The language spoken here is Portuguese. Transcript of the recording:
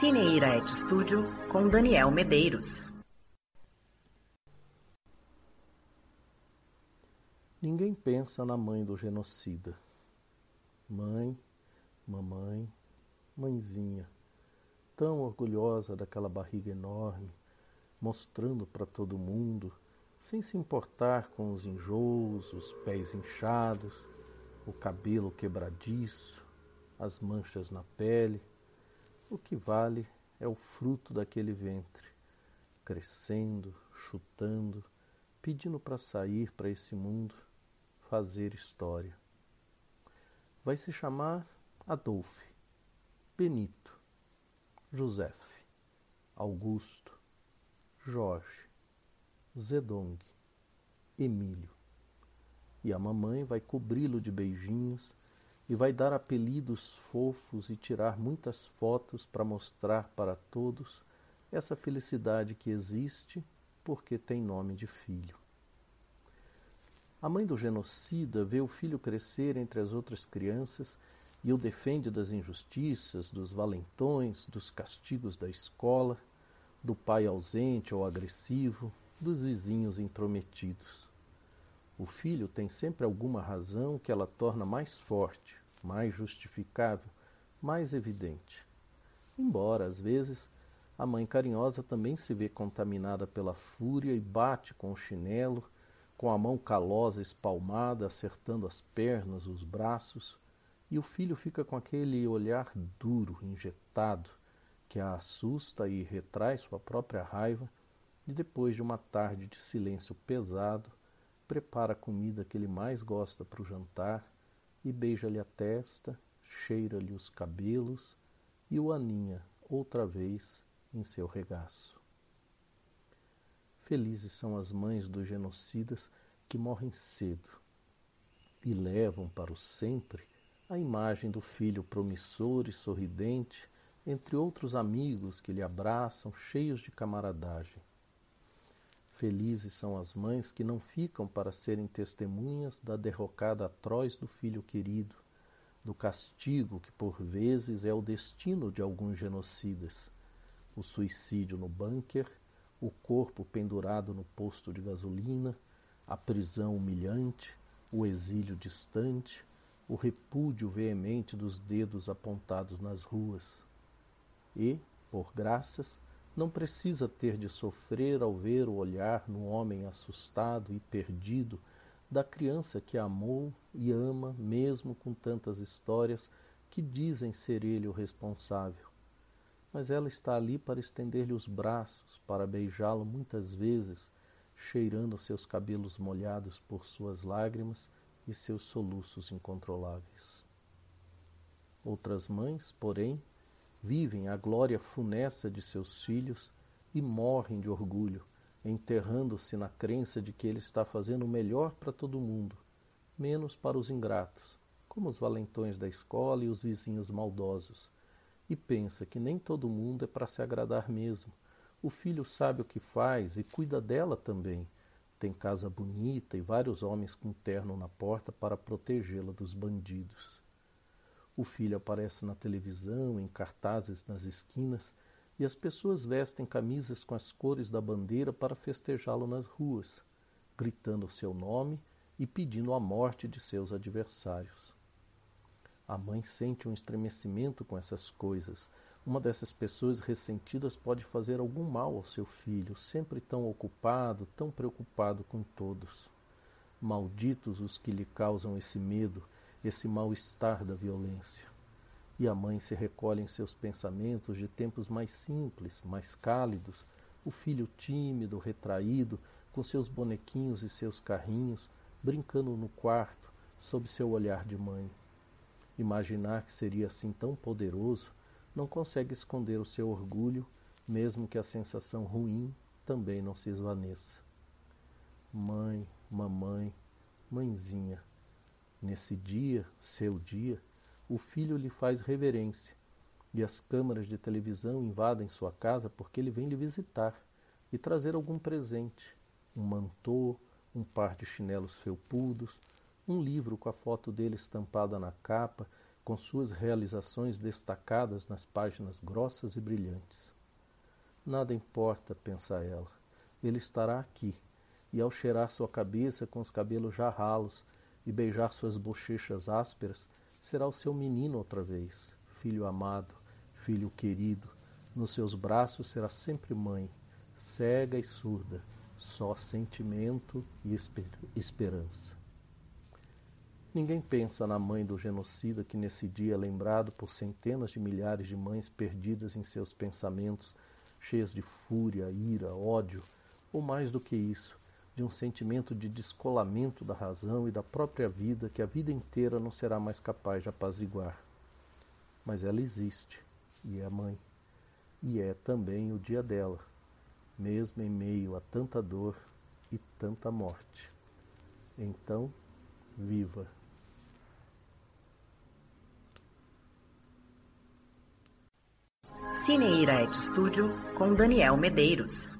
Cineira Et Studio com Daniel Medeiros. Ninguém pensa na mãe do genocida. Mãe, mamãe, mãezinha, tão orgulhosa daquela barriga enorme, mostrando para todo mundo, sem se importar com os enjoos, os pés inchados, o cabelo quebradiço, as manchas na pele. O que vale é o fruto daquele ventre, crescendo, chutando, pedindo para sair para esse mundo, fazer história. Vai se chamar Adolfo, Benito, José, Augusto, Jorge, Zedong, Emílio. E a mamãe vai cobri-lo de beijinhos e vai dar apelidos fofos e tirar muitas fotos para mostrar para todos essa felicidade que existe porque tem nome de filho. A mãe do genocida vê o filho crescer entre as outras crianças e o defende das injustiças, dos valentões, dos castigos da escola, do pai ausente ou agressivo, dos vizinhos intrometidos. O filho tem sempre alguma razão que ela torna mais forte, mais justificável, mais evidente. Embora, às vezes, a mãe carinhosa também se vê contaminada pela fúria e bate com o chinelo com a mão calosa espalmada, acertando as pernas, os braços, e o filho fica com aquele olhar duro, injetado, que a assusta e retrai sua própria raiva, e depois de uma tarde de silêncio pesado, prepara a comida que ele mais gosta para o jantar e beija-lhe a testa, cheira-lhe os cabelos e o aninha outra vez em seu regaço. Felizes são as mães dos genocidas que morrem cedo e levam para o sempre a imagem do filho promissor e sorridente, entre outros amigos que lhe abraçam, cheios de camaradagem. Felizes são as mães que não ficam para serem testemunhas da derrocada atroz do filho querido, do castigo que por vezes é o destino de alguns genocidas, o suicídio no bunker o corpo pendurado no posto de gasolina, a prisão humilhante, o exílio distante, o repúdio veemente dos dedos apontados nas ruas. E, por graças, não precisa ter de sofrer ao ver o olhar no homem assustado e perdido da criança que amou e ama, mesmo com tantas histórias que dizem ser ele o responsável mas ela está ali para estender-lhe os braços, para beijá-lo muitas vezes, cheirando seus cabelos molhados por suas lágrimas e seus soluços incontroláveis. Outras mães, porém, vivem a glória funesta de seus filhos e morrem de orgulho, enterrando-se na crença de que ele está fazendo o melhor para todo mundo, menos para os ingratos, como os valentões da escola e os vizinhos maldosos e pensa que nem todo mundo é para se agradar mesmo. O filho sabe o que faz e cuida dela também. Tem casa bonita e vários homens com terno na porta para protegê-la dos bandidos. O filho aparece na televisão, em cartazes nas esquinas, e as pessoas vestem camisas com as cores da bandeira para festejá-lo nas ruas, gritando seu nome e pedindo a morte de seus adversários. A mãe sente um estremecimento com essas coisas. Uma dessas pessoas ressentidas pode fazer algum mal ao seu filho, sempre tão ocupado, tão preocupado com todos. Malditos os que lhe causam esse medo, esse mal-estar da violência. E a mãe se recolhe em seus pensamentos de tempos mais simples, mais cálidos, o filho tímido, retraído, com seus bonequinhos e seus carrinhos, brincando no quarto, sob seu olhar de mãe. Imaginar que seria assim tão poderoso não consegue esconder o seu orgulho, mesmo que a sensação ruim também não se esvaneça. Mãe, mamãe, mãezinha, nesse dia, seu dia, o filho lhe faz reverência e as câmaras de televisão invadem sua casa porque ele vem lhe visitar e trazer algum presente, um mantô, um par de chinelos felpudos, um livro com a foto dele estampada na capa, com suas realizações destacadas nas páginas grossas e brilhantes. Nada importa, pensa ela, ele estará aqui, e ao cheirar sua cabeça com os cabelos já ralos e beijar suas bochechas ásperas, será o seu menino outra vez, filho amado, filho querido, nos seus braços será sempre mãe, cega e surda, só sentimento e esper esperança. Ninguém pensa na mãe do genocida que nesse dia é lembrado por centenas de milhares de mães perdidas em seus pensamentos, cheias de fúria, ira, ódio, ou mais do que isso, de um sentimento de descolamento da razão e da própria vida que a vida inteira não será mais capaz de apaziguar. Mas ela existe, e é mãe, e é também o dia dela, mesmo em meio a tanta dor e tanta morte. Então, viva! Cineira Et Studio com Daniel Medeiros.